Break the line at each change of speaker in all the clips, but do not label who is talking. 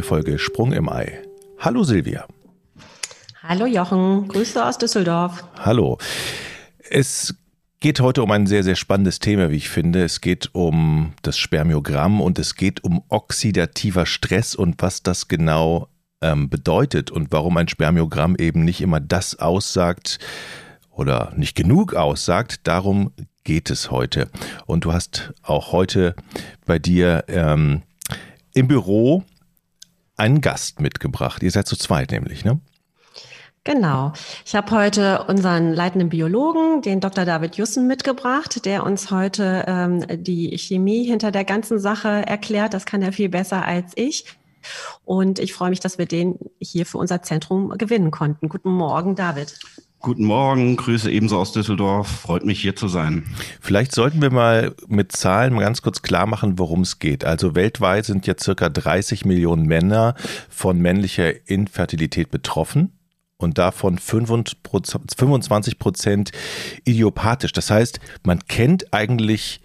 neue Folge Sprung im Ei. Hallo Silvia.
Hallo Jochen, Grüße aus Düsseldorf.
Hallo. Es geht heute um ein sehr, sehr spannendes Thema, wie ich finde. Es geht um das Spermiogramm und es geht um oxidativer Stress und was das genau ähm, bedeutet und warum ein Spermiogramm eben nicht immer das aussagt oder nicht genug aussagt. Darum geht es heute. Und du hast auch heute bei dir ähm, im Büro einen Gast mitgebracht. Ihr seid zu zweit nämlich, ne?
Genau. Ich habe heute unseren leitenden Biologen, den Dr. David Jussen, mitgebracht, der uns heute ähm, die Chemie hinter der ganzen Sache erklärt. Das kann er viel besser als ich. Und ich freue mich, dass wir den hier für unser Zentrum gewinnen konnten. Guten Morgen, David.
Guten Morgen, Grüße ebenso aus Düsseldorf. Freut mich hier zu sein.
Vielleicht sollten wir mal mit Zahlen ganz kurz klar machen, worum es geht. Also weltweit sind jetzt circa 30 Millionen Männer von männlicher Infertilität betroffen und davon 25 Prozent idiopathisch. Das heißt, man kennt eigentlich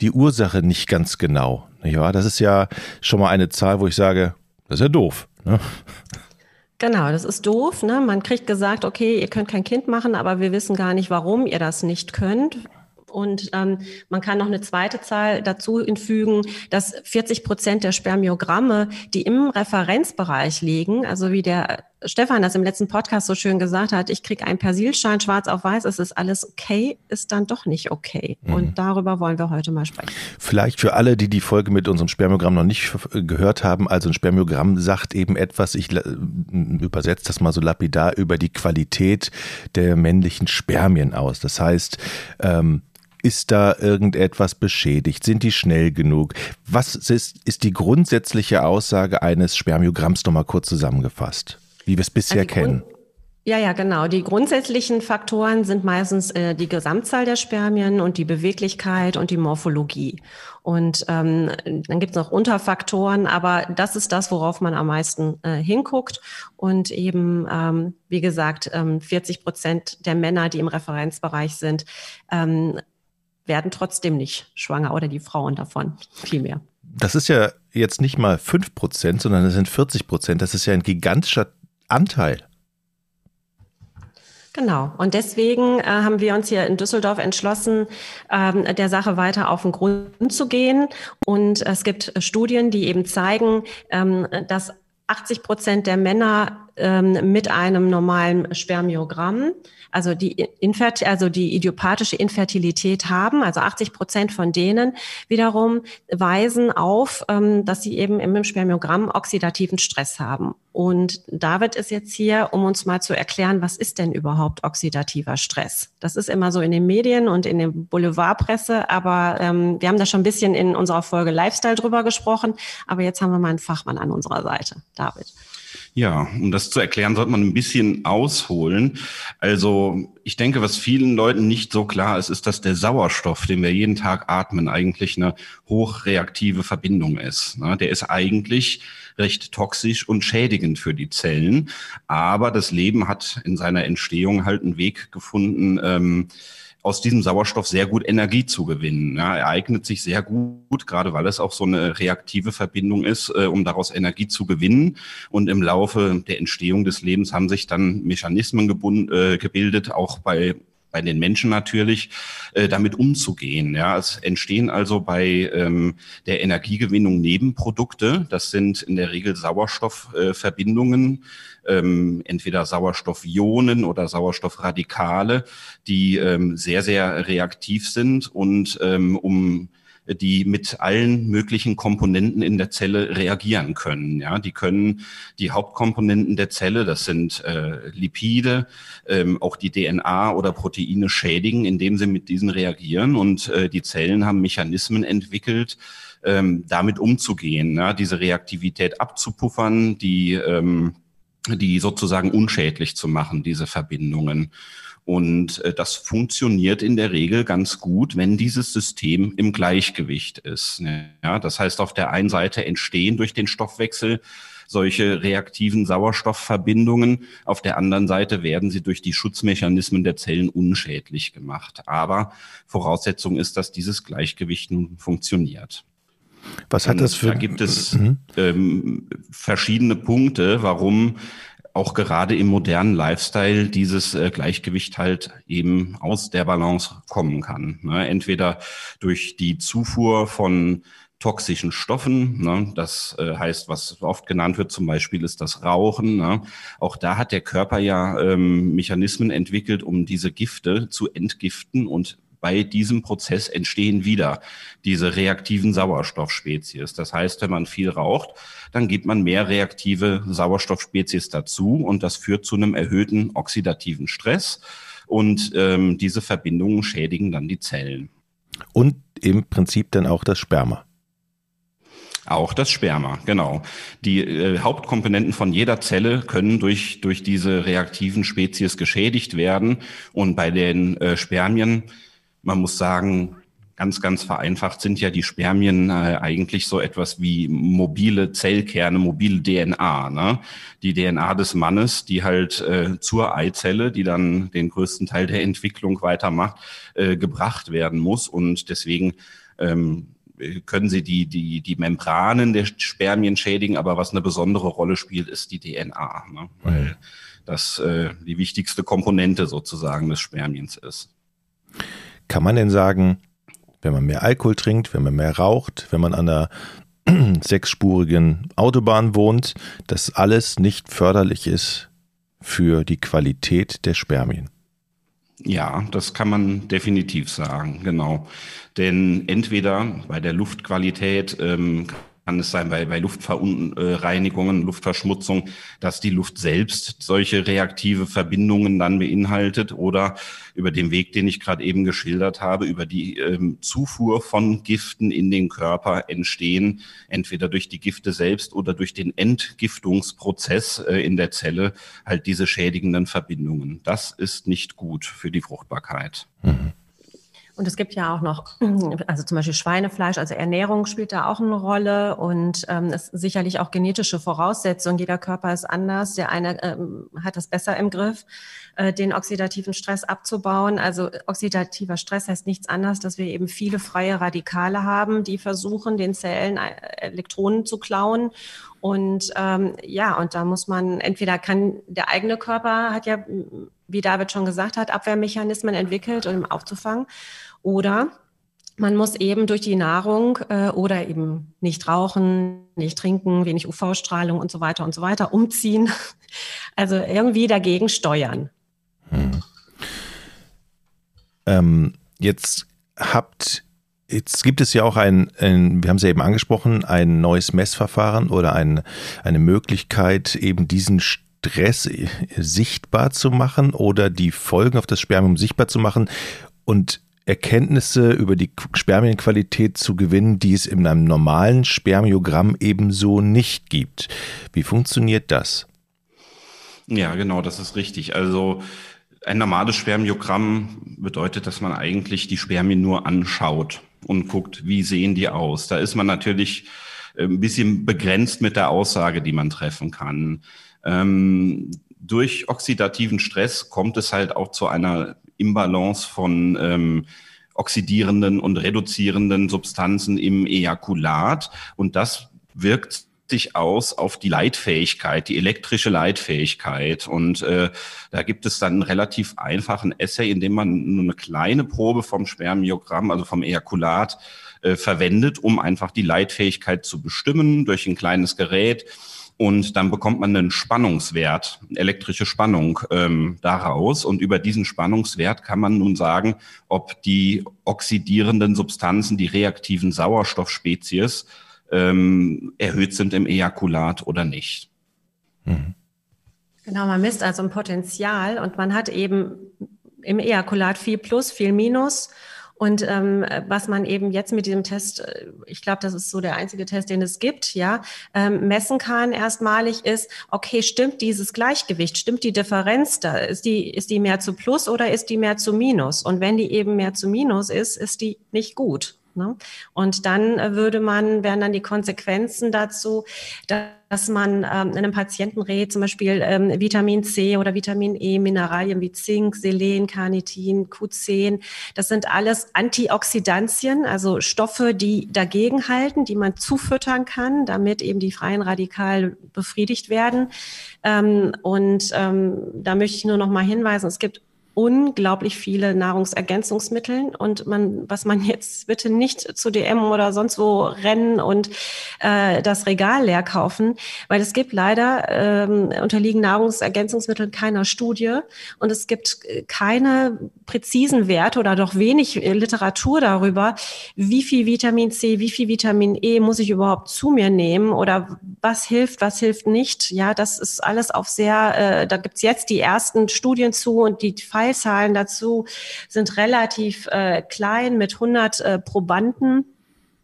die Ursache nicht ganz genau. Wahr? Das ist ja schon mal eine Zahl, wo ich sage, das ist ja doof. Ne?
Genau, das ist doof. Ne? Man kriegt gesagt, okay, ihr könnt kein Kind machen, aber wir wissen gar nicht, warum ihr das nicht könnt. Und ähm, man kann noch eine zweite Zahl dazu hinfügen, dass 40 Prozent der Spermiogramme, die im Referenzbereich liegen, also wie der Stefan das im letzten Podcast so schön gesagt hat, ich kriege einen Persilschein schwarz auf weiß, es ist alles okay, ist dann doch nicht okay. Mhm. Und darüber wollen wir heute mal sprechen.
Vielleicht für alle, die die Folge mit unserem Spermiogramm noch nicht gehört haben, also ein Spermiogramm sagt eben etwas, ich übersetze das mal so lapidar, über die Qualität der männlichen Spermien aus. Das heißt, ähm, ist da irgendetwas beschädigt? Sind die schnell genug? Was ist, ist die grundsätzliche Aussage eines Spermiogramms nochmal kurz zusammengefasst, wie wir es bisher also kennen?
Ja, ja, genau. Die grundsätzlichen Faktoren sind meistens äh, die Gesamtzahl der Spermien und die Beweglichkeit und die Morphologie. Und ähm, dann gibt es noch Unterfaktoren, aber das ist das, worauf man am meisten äh, hinguckt. Und eben, ähm, wie gesagt, ähm, 40 Prozent der Männer, die im Referenzbereich sind, ähm, werden trotzdem nicht schwanger oder die Frauen davon vielmehr.
Das ist ja jetzt nicht mal 5 Prozent, sondern es sind 40 Prozent. Das ist ja ein gigantischer Anteil.
Genau. Und deswegen äh, haben wir uns hier in Düsseldorf entschlossen, ähm, der Sache weiter auf den Grund zu gehen. Und es gibt Studien, die eben zeigen, ähm, dass 80 Prozent der Männer ähm, mit einem normalen Spermiogramm also die, Infert also die idiopathische Infertilität haben. Also 80 Prozent von denen wiederum weisen auf, ähm, dass sie eben im Spermiogramm oxidativen Stress haben. Und David ist jetzt hier, um uns mal zu erklären, was ist denn überhaupt oxidativer Stress? Das ist immer so in den Medien und in der Boulevardpresse, aber ähm, wir haben da schon ein bisschen in unserer Folge Lifestyle drüber gesprochen. Aber jetzt haben wir mal einen Fachmann an unserer Seite. David.
Ja, um das zu erklären, sollte man ein bisschen ausholen. Also ich denke, was vielen Leuten nicht so klar ist, ist, dass der Sauerstoff, den wir jeden Tag atmen, eigentlich eine hochreaktive Verbindung ist. Der ist eigentlich recht toxisch und schädigend für die Zellen. Aber das Leben hat in seiner Entstehung halt einen Weg gefunden, ähm, aus diesem Sauerstoff sehr gut Energie zu gewinnen. Ja, er eignet sich sehr gut, gerade weil es auch so eine reaktive Verbindung ist, äh, um daraus Energie zu gewinnen. Und im Laufe der Entstehung des Lebens haben sich dann Mechanismen äh, gebildet, auch bei bei den Menschen natürlich, äh, damit umzugehen. Ja, es entstehen also bei ähm, der Energiegewinnung Nebenprodukte. Das sind in der Regel Sauerstoffverbindungen, äh, ähm, entweder Sauerstoffionen oder Sauerstoffradikale, die ähm, sehr, sehr reaktiv sind und ähm, um die mit allen möglichen Komponenten in der Zelle reagieren können. Ja, die können die Hauptkomponenten der Zelle, das sind äh, Lipide, ähm, auch die DNA oder Proteine schädigen, indem sie mit diesen reagieren. Und äh, die Zellen haben Mechanismen entwickelt, ähm, damit umzugehen, ja, diese Reaktivität abzupuffern, die ähm, die sozusagen unschädlich zu machen, diese Verbindungen. Und äh, das funktioniert in der Regel ganz gut, wenn dieses System im Gleichgewicht ist. Ja, das heißt, auf der einen Seite entstehen durch den Stoffwechsel solche reaktiven Sauerstoffverbindungen. Auf der anderen Seite werden sie durch die Schutzmechanismen der Zellen unschädlich gemacht. Aber Voraussetzung ist, dass dieses Gleichgewicht nun funktioniert.
Was hat das für?
Da gibt es mhm. ähm, verschiedene Punkte, warum auch gerade im modernen Lifestyle dieses äh, Gleichgewicht halt eben aus der Balance kommen kann. Ne? Entweder durch die Zufuhr von toxischen Stoffen. Ne? Das äh, heißt, was oft genannt wird, zum Beispiel ist das Rauchen. Ne? Auch da hat der Körper ja ähm, Mechanismen entwickelt, um diese Gifte zu entgiften und bei diesem Prozess entstehen wieder diese reaktiven Sauerstoffspezies. Das heißt, wenn man viel raucht, dann gibt man mehr reaktive Sauerstoffspezies dazu und das führt zu einem erhöhten oxidativen Stress und ähm, diese Verbindungen schädigen dann die Zellen.
Und im Prinzip dann auch das Sperma.
Auch das Sperma, genau. Die äh, Hauptkomponenten von jeder Zelle können durch, durch diese reaktiven Spezies geschädigt werden. Und bei den äh, Spermien, man muss sagen, ganz, ganz vereinfacht sind ja die Spermien äh, eigentlich so etwas wie mobile Zellkerne, mobile DNA. Ne? Die DNA des Mannes, die halt äh, zur Eizelle, die dann den größten Teil der Entwicklung weitermacht, äh, gebracht werden muss. Und deswegen ähm, können sie die, die, die Membranen der Spermien schädigen, aber was eine besondere Rolle spielt, ist die DNA, ne? weil das äh, die wichtigste Komponente sozusagen des Spermiens ist.
Kann man denn sagen, wenn man mehr Alkohol trinkt, wenn man mehr raucht, wenn man an einer sechsspurigen Autobahn wohnt, dass alles nicht förderlich ist für die Qualität der Spermien?
Ja, das kann man definitiv sagen, genau. Denn entweder bei der Luftqualität ähm, kann es sein bei, bei Luftverunreinigungen, Luftverschmutzung, dass die Luft selbst solche reaktive Verbindungen dann beinhaltet oder über den Weg, den ich gerade eben geschildert habe, über die ähm, Zufuhr von Giften in den Körper entstehen, entweder durch die Gifte selbst oder durch den Entgiftungsprozess äh, in der Zelle, halt diese schädigenden Verbindungen. Das ist nicht gut für die Fruchtbarkeit. Mhm.
Und es gibt ja auch noch, also zum Beispiel Schweinefleisch, also Ernährung spielt da auch eine Rolle und ähm, ist sicherlich auch genetische Voraussetzungen. Jeder Körper ist anders. Der eine ähm, hat das besser im Griff, äh, den oxidativen Stress abzubauen. Also oxidativer Stress heißt nichts anderes, dass wir eben viele freie Radikale haben, die versuchen, den Zellen äh, Elektronen zu klauen. Und ähm, ja, und da muss man, entweder kann der eigene Körper hat ja, wie David schon gesagt hat, Abwehrmechanismen entwickelt, um aufzufangen. Oder man muss eben durch die Nahrung äh, oder eben nicht rauchen, nicht trinken, wenig UV-Strahlung und so weiter und so weiter umziehen. Also irgendwie dagegen steuern. Hm.
Ähm, jetzt habt, jetzt gibt es ja auch ein, ein, wir haben es ja eben angesprochen, ein neues Messverfahren oder ein, eine Möglichkeit, eben diesen Stress sichtbar zu machen oder die Folgen auf das Spermium sichtbar zu machen. Und Erkenntnisse über die Spermienqualität zu gewinnen, die es in einem normalen Spermiogramm ebenso nicht gibt. Wie funktioniert das?
Ja, genau, das ist richtig. Also ein normales Spermiogramm bedeutet, dass man eigentlich die Spermien nur anschaut und guckt, wie sehen die aus. Da ist man natürlich äh, ein bisschen begrenzt mit der Aussage, die man treffen kann. Ähm, durch oxidativen Stress kommt es halt auch zu einer Imbalance von ähm, oxidierenden und reduzierenden Substanzen im Ejakulat. Und das wirkt sich aus auf die Leitfähigkeit, die elektrische Leitfähigkeit. Und äh, da gibt es dann einen relativ einfachen Essay, in dem man nur eine kleine Probe vom Spermiogramm, also vom Ejakulat, äh, verwendet, um einfach die Leitfähigkeit zu bestimmen durch ein kleines Gerät und dann bekommt man einen Spannungswert, elektrische Spannung ähm, daraus und über diesen Spannungswert kann man nun sagen, ob die oxidierenden Substanzen, die reaktiven Sauerstoffspezies ähm, erhöht sind im Ejakulat oder nicht.
Mhm. Genau, man misst also ein Potenzial und man hat eben im Ejakulat viel Plus, viel Minus. Und ähm, was man eben jetzt mit diesem Test, äh, ich glaube, das ist so der einzige Test, den es gibt, ja, ähm, messen kann erstmalig ist, okay, stimmt dieses Gleichgewicht, stimmt die Differenz da? Ist die, ist die mehr zu Plus oder ist die mehr zu Minus? Und wenn die eben mehr zu Minus ist, ist die nicht gut. Ne? Und dann äh, würde man, wären dann die Konsequenzen dazu, dass man ähm, einem Patienten rät, zum Beispiel ähm, Vitamin C oder Vitamin E, Mineralien wie Zink, Selen, Carnitin, Q10. Das sind alles Antioxidantien, also Stoffe, die dagegen halten, die man zufüttern kann, damit eben die freien Radikale befriedigt werden. Ähm, und ähm, da möchte ich nur noch mal hinweisen, es gibt unglaublich viele Nahrungsergänzungsmittel und man, was man jetzt bitte nicht zu DM oder sonst wo rennen und äh, das Regal leer kaufen, weil es gibt leider ähm, unterliegen Nahrungsergänzungsmittel keiner Studie und es gibt keine präzisen Werte oder doch wenig Literatur darüber, wie viel Vitamin C, wie viel Vitamin E muss ich überhaupt zu mir nehmen oder was hilft, was hilft nicht. Ja, das ist alles auf sehr, äh, da gibt's jetzt die ersten Studien zu und die Fallzahlen dazu sind relativ äh, klein mit 100 äh, Probanden.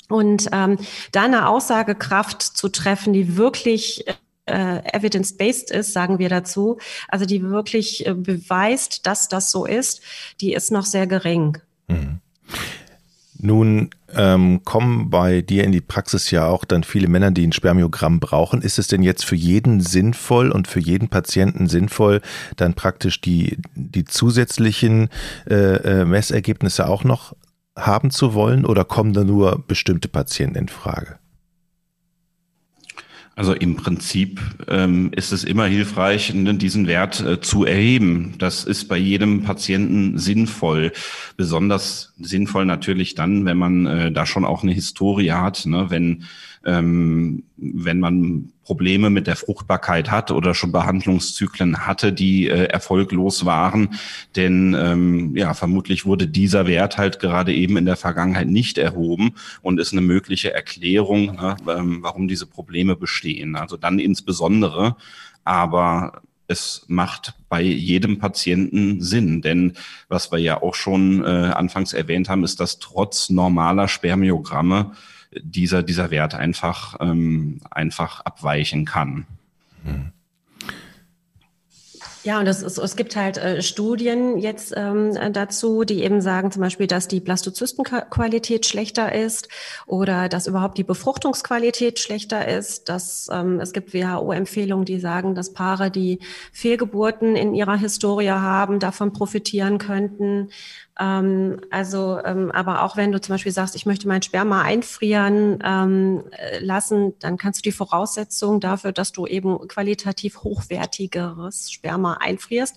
Und ähm, da eine Aussagekraft zu treffen, die wirklich äh, evidence-based ist, sagen wir dazu, also die wirklich äh, beweist, dass das so ist, die ist noch sehr gering. Mhm.
Nun ähm, kommen bei dir in die Praxis ja auch dann viele Männer, die ein Spermiogramm brauchen. Ist es denn jetzt für jeden sinnvoll und für jeden Patienten sinnvoll, dann praktisch die, die zusätzlichen äh, äh, Messergebnisse auch noch haben zu wollen oder kommen da nur bestimmte Patienten in Frage?
Also im Prinzip ähm, ist es immer hilfreich, ne, diesen Wert äh, zu erheben. Das ist bei jedem Patienten sinnvoll. Besonders sinnvoll natürlich dann, wenn man äh, da schon auch eine Historie hat, ne? wenn ähm, wenn man Probleme mit der Fruchtbarkeit hat oder schon Behandlungszyklen hatte, die äh, erfolglos waren. Denn ähm, ja, vermutlich wurde dieser Wert halt gerade eben in der Vergangenheit nicht erhoben und ist eine mögliche Erklärung, ne, ähm, warum diese Probleme bestehen. Also dann insbesondere, aber es macht bei jedem Patienten Sinn. Denn was wir ja auch schon äh, anfangs erwähnt haben, ist, dass trotz normaler Spermiogramme dieser, dieser Wert einfach, ähm, einfach abweichen kann. Mhm.
Ja, und es, ist, es gibt halt äh, Studien jetzt ähm, dazu, die eben sagen zum Beispiel, dass die Blastozystenqualität schlechter ist oder dass überhaupt die Befruchtungsqualität schlechter ist. Dass, ähm, es gibt WHO-Empfehlungen, die sagen, dass Paare, die Fehlgeburten in ihrer Historie haben, davon profitieren könnten. Ähm, also, ähm, aber auch wenn du zum Beispiel sagst, ich möchte mein Sperma einfrieren ähm, äh, lassen, dann kannst du die Voraussetzung dafür, dass du eben qualitativ hochwertigeres Sperma einfrierst,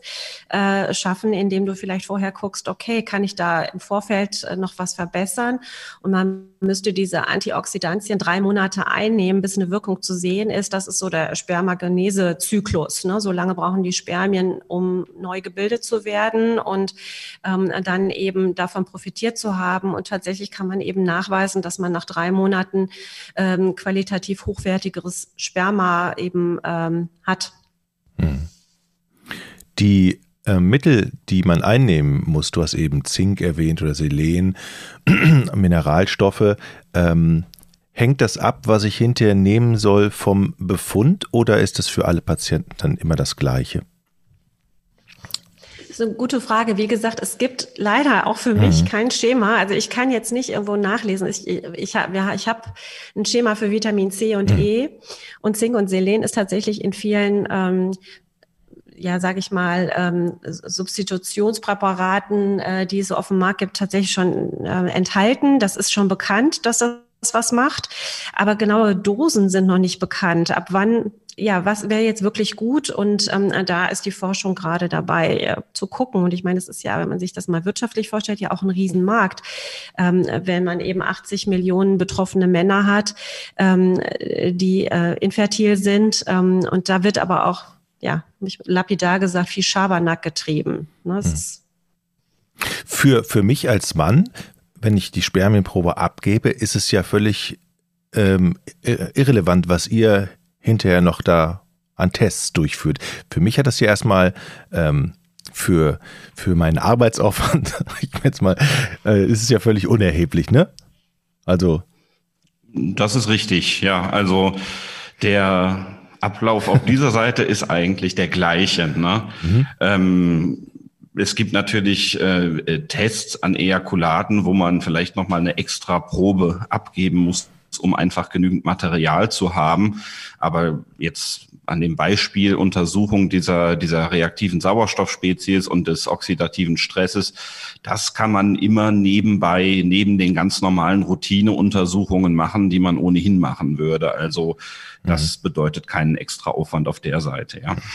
äh, schaffen, indem du vielleicht vorher guckst, okay, kann ich da im Vorfeld äh, noch was verbessern? Und man müsste diese Antioxidantien drei Monate einnehmen, bis eine Wirkung zu sehen ist. Das ist so der Spermagenese-Zyklus. Ne? So lange brauchen die Spermien, um neu gebildet zu werden und ähm, dann eben davon profitiert zu haben. Und tatsächlich kann man eben nachweisen, dass man nach drei Monaten ähm, qualitativ hochwertigeres Sperma eben ähm, hat.
Die äh, Mittel, die man einnehmen muss, du hast eben Zink erwähnt oder Selen, Mineralstoffe, ähm, hängt das ab, was ich hinterher nehmen soll vom Befund oder ist das für alle Patienten dann immer das Gleiche?
Das ist eine gute Frage. Wie gesagt, es gibt leider auch für mich mhm. kein Schema. Also ich kann jetzt nicht irgendwo nachlesen. Ich, ich habe ja, ich hab ein Schema für Vitamin C und mhm. E und Zink und Selen ist tatsächlich in vielen ähm, ja, sage ich mal, ähm, Substitutionspräparaten, äh, die es auf dem Markt gibt, tatsächlich schon äh, enthalten. Das ist schon bekannt, dass das was macht, aber genaue Dosen sind noch nicht bekannt. Ab wann ja, was wäre jetzt wirklich gut? Und ähm, da ist die Forschung gerade dabei äh, zu gucken. Und ich meine, es ist ja, wenn man sich das mal wirtschaftlich vorstellt, ja auch ein Riesenmarkt. Ähm, wenn man eben 80 Millionen betroffene Männer hat, ähm, die äh, infertil sind. Ähm, und da wird aber auch, ja, lapidar gesagt, viel Schabernack getrieben. Ne? Hm.
Für, für mich als Mann, wenn ich die Spermienprobe abgebe, ist es ja völlig ähm, irrelevant, was ihr hinterher noch da an Tests durchführt. Für mich hat das ja erstmal ähm, für, für meinen Arbeitsaufwand, ich jetzt mal, äh, ist es ja völlig unerheblich, ne? Also.
Das ist richtig, ja. Also der Ablauf auf dieser Seite ist eigentlich der gleiche. Ne? Mhm. Ähm, es gibt natürlich äh, Tests an Ejakulaten, wo man vielleicht nochmal eine extra Probe abgeben muss, um einfach genügend Material zu haben. Aber jetzt an dem Beispiel Untersuchung dieser, dieser reaktiven Sauerstoffspezies und des oxidativen Stresses, das kann man immer nebenbei, neben den ganz normalen Routineuntersuchungen machen, die man ohnehin machen würde. Also das mhm. bedeutet keinen extra Aufwand auf der Seite, ja.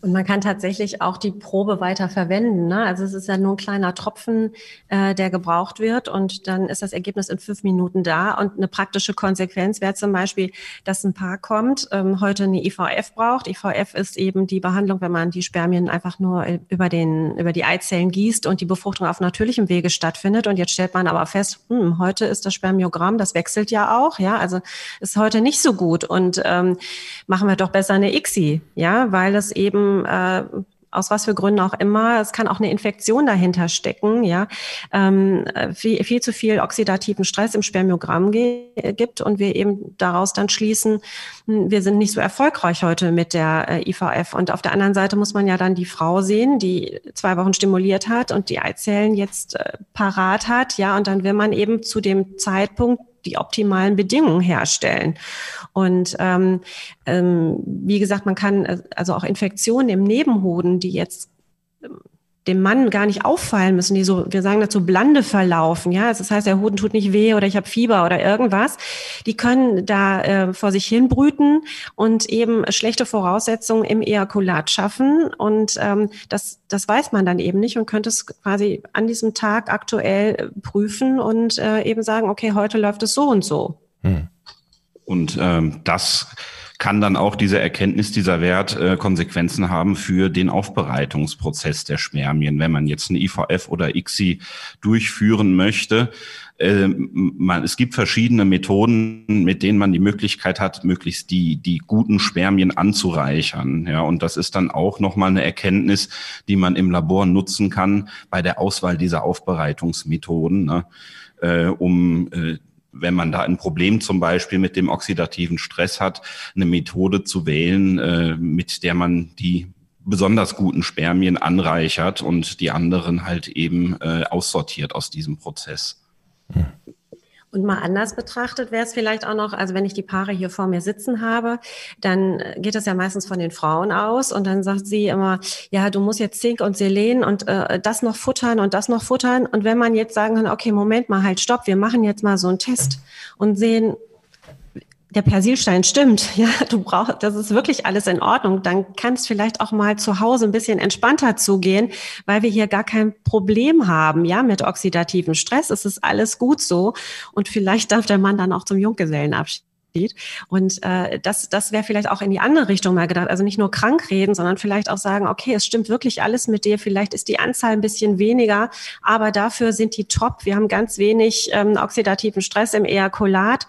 Und man kann tatsächlich auch die Probe weiter verwenden. Ne? Also es ist ja nur ein kleiner Tropfen, äh, der gebraucht wird und dann ist das Ergebnis in fünf Minuten da. Und eine praktische Konsequenz wäre zum Beispiel, dass ein Paar kommt, ähm, heute eine IVF braucht. IVF ist eben die Behandlung, wenn man die Spermien einfach nur über, den, über die Eizellen gießt und die Befruchtung auf natürlichem Wege stattfindet. Und jetzt stellt man aber fest, hm, heute ist das Spermiogramm, das wechselt ja auch, ja, also ist heute nicht so gut. Und ähm, machen wir doch besser eine ICSI, ja, weil es eben äh, aus was für Gründen auch immer. Es kann auch eine Infektion dahinter stecken, ja, ähm, viel, viel zu viel oxidativen Stress im Spermiogramm gibt und wir eben daraus dann schließen, hm, wir sind nicht so erfolgreich heute mit der äh, IVF. Und auf der anderen Seite muss man ja dann die Frau sehen, die zwei Wochen stimuliert hat und die Eizellen jetzt äh, parat hat, ja, und dann will man eben zu dem Zeitpunkt die optimalen Bedingungen herstellen. Und ähm, ähm, wie gesagt, man kann äh, also auch Infektionen im Nebenhoden, die jetzt dem Mann gar nicht auffallen müssen, die so, wir sagen dazu, blande verlaufen. Ja, also das heißt, der Hoden tut nicht weh oder ich habe Fieber oder irgendwas. Die können da äh, vor sich hin brüten und eben schlechte Voraussetzungen im Ejakulat schaffen. Und ähm, das, das weiß man dann eben nicht und könnte es quasi an diesem Tag aktuell äh, prüfen und äh, eben sagen, okay, heute läuft es so und so. Hm.
Und ähm, das kann dann auch diese Erkenntnis, dieser Wert äh, Konsequenzen haben für den Aufbereitungsprozess der Spermien. Wenn man jetzt eine IVF oder ICSI durchführen möchte, äh, man, es gibt verschiedene Methoden, mit denen man die Möglichkeit hat, möglichst die, die guten Spermien anzureichern. Ja, und das ist dann auch nochmal eine Erkenntnis, die man im Labor nutzen kann bei der Auswahl dieser Aufbereitungsmethoden, ne, äh, um äh, wenn man da ein Problem zum Beispiel mit dem oxidativen Stress hat, eine Methode zu wählen, äh, mit der man die besonders guten Spermien anreichert und die anderen halt eben äh, aussortiert aus diesem Prozess.
Und mal anders betrachtet wäre es vielleicht auch noch, also wenn ich die Paare hier vor mir sitzen habe, dann geht das ja meistens von den Frauen aus und dann sagt sie immer, ja, du musst jetzt Zink und Selen und äh, das noch futtern und das noch futtern. Und wenn man jetzt sagen kann, okay, Moment mal, halt, stopp, wir machen jetzt mal so einen Test und sehen, der Persilstein stimmt, ja, du brauchst, das ist wirklich alles in Ordnung, dann kann es vielleicht auch mal zu Hause ein bisschen entspannter zugehen, weil wir hier gar kein Problem haben, ja, mit oxidativen Stress. Es ist alles gut so und vielleicht darf der Mann dann auch zum Junggesellenabschied. Und äh, das, das wäre vielleicht auch in die andere Richtung mal gedacht. Also nicht nur krank reden, sondern vielleicht auch sagen, okay, es stimmt wirklich alles mit dir. Vielleicht ist die Anzahl ein bisschen weniger, aber dafür sind die top. Wir haben ganz wenig ähm, oxidativen Stress im Ejakulat.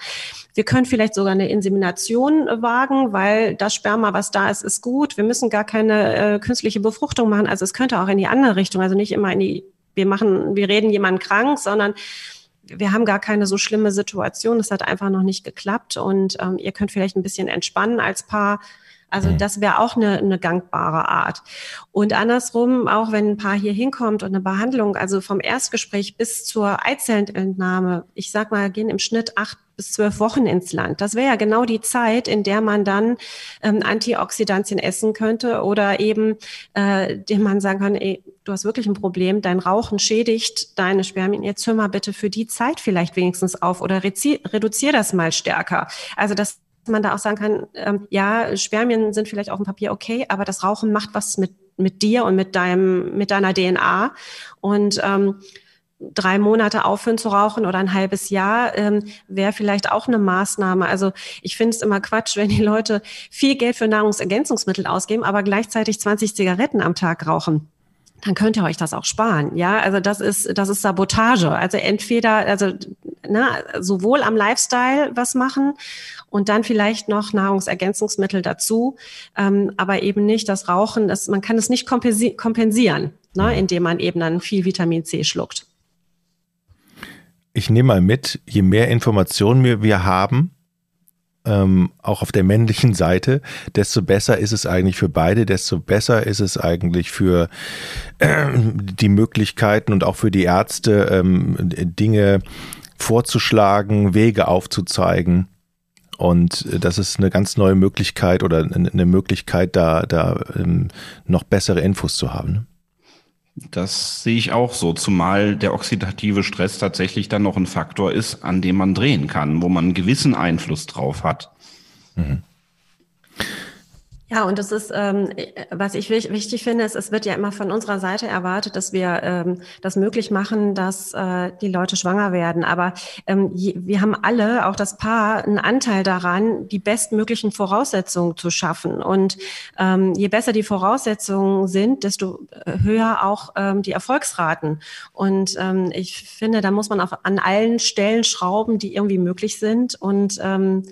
Wir können vielleicht sogar eine Insemination wagen, weil das Sperma, was da ist, ist gut. Wir müssen gar keine äh, künstliche Befruchtung machen. Also es könnte auch in die andere Richtung, also nicht immer in die, wir machen, wir reden jemanden krank, sondern wir haben gar keine so schlimme Situation. Es hat einfach noch nicht geklappt und ähm, ihr könnt vielleicht ein bisschen entspannen als Paar. Also mhm. das wäre auch eine, eine gangbare Art. Und andersrum, auch wenn ein Paar hier hinkommt und eine Behandlung, also vom Erstgespräch bis zur Eizellentnahme, ich sag mal, gehen im Schnitt acht bis zwölf Wochen ins Land. Das wäre ja genau die Zeit, in der man dann ähm, Antioxidantien essen könnte oder eben, äh, dem man sagen kann, ey, du hast wirklich ein Problem, dein Rauchen schädigt deine Spermien. Jetzt hör mal bitte für die Zeit vielleicht wenigstens auf oder reduzier das mal stärker. Also das man da auch sagen kann, ähm, ja, Spermien sind vielleicht auf dem Papier okay, aber das Rauchen macht was mit, mit dir und mit deinem, mit deiner DNA. Und ähm, drei Monate aufhören zu rauchen oder ein halbes Jahr ähm, wäre vielleicht auch eine Maßnahme. Also ich finde es immer Quatsch, wenn die Leute viel Geld für Nahrungsergänzungsmittel ausgeben, aber gleichzeitig 20 Zigaretten am Tag rauchen dann könnt ihr euch das auch sparen. Ja, also das ist, das ist Sabotage. Also entweder, also ne, sowohl am Lifestyle was machen und dann vielleicht noch Nahrungsergänzungsmittel dazu, ähm, aber eben nicht das Rauchen. Das, man kann es nicht kompensi kompensieren, ne, indem man eben dann viel Vitamin C schluckt.
Ich nehme mal mit, je mehr Informationen wir, wir haben, ähm, auch auf der männlichen Seite, desto besser ist es eigentlich für beide, desto besser ist es eigentlich für äh, die Möglichkeiten und auch für die Ärzte, ähm, Dinge vorzuschlagen, Wege aufzuzeigen. Und das ist eine ganz neue Möglichkeit oder eine Möglichkeit, da, da ähm, noch bessere Infos zu haben.
Das sehe ich auch so, zumal der oxidative Stress tatsächlich dann noch ein Faktor ist, an dem man drehen kann, wo man einen gewissen Einfluss drauf hat. Mhm.
Ja, und das ist, ähm, was ich wichtig finde, ist, es wird ja immer von unserer Seite erwartet, dass wir ähm, das möglich machen, dass äh, die Leute schwanger werden. Aber ähm, wir haben alle, auch das Paar, einen Anteil daran, die bestmöglichen Voraussetzungen zu schaffen. Und ähm, je besser die Voraussetzungen sind, desto äh, höher auch ähm, die Erfolgsraten. Und ähm, ich finde, da muss man auch an allen Stellen schrauben, die irgendwie möglich sind. Und ähm,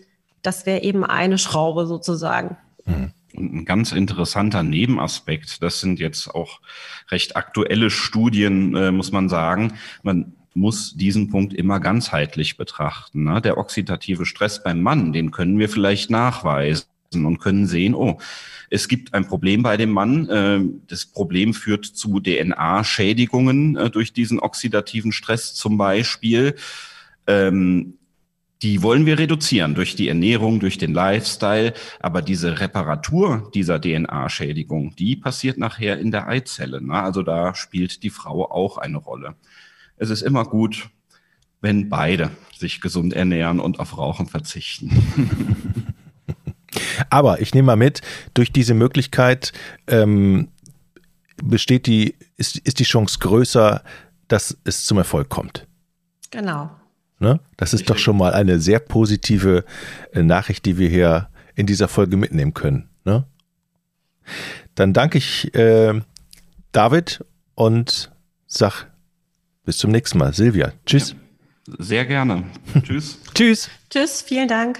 das wäre eben eine Schraube sozusagen.
Mhm. Und ein ganz interessanter Nebenaspekt, das sind jetzt auch recht aktuelle Studien, äh, muss man sagen. Man muss diesen Punkt immer ganzheitlich betrachten. Ne? Der oxidative Stress beim Mann, den können wir vielleicht nachweisen und können sehen, oh, es gibt ein Problem bei dem Mann. Äh, das Problem führt zu DNA-Schädigungen äh, durch diesen oxidativen Stress zum Beispiel. Die wollen wir reduzieren durch die Ernährung, durch den Lifestyle. Aber diese Reparatur dieser DNA-Schädigung, die passiert nachher in der Eizelle. Ne? Also da spielt die Frau auch eine Rolle. Es ist immer gut, wenn beide sich gesund ernähren und auf Rauchen verzichten.
Aber ich nehme mal mit, durch diese Möglichkeit ähm, besteht die, ist, ist die Chance größer, dass es zum Erfolg kommt.
Genau.
Ne? Das ist doch schon mal eine sehr positive äh, Nachricht, die wir hier in dieser Folge mitnehmen können. Ne? Dann danke ich äh, David und sag bis zum nächsten Mal. Silvia, tschüss.
Ja, sehr gerne. Tschüss.
tschüss.
Tschüss, vielen Dank.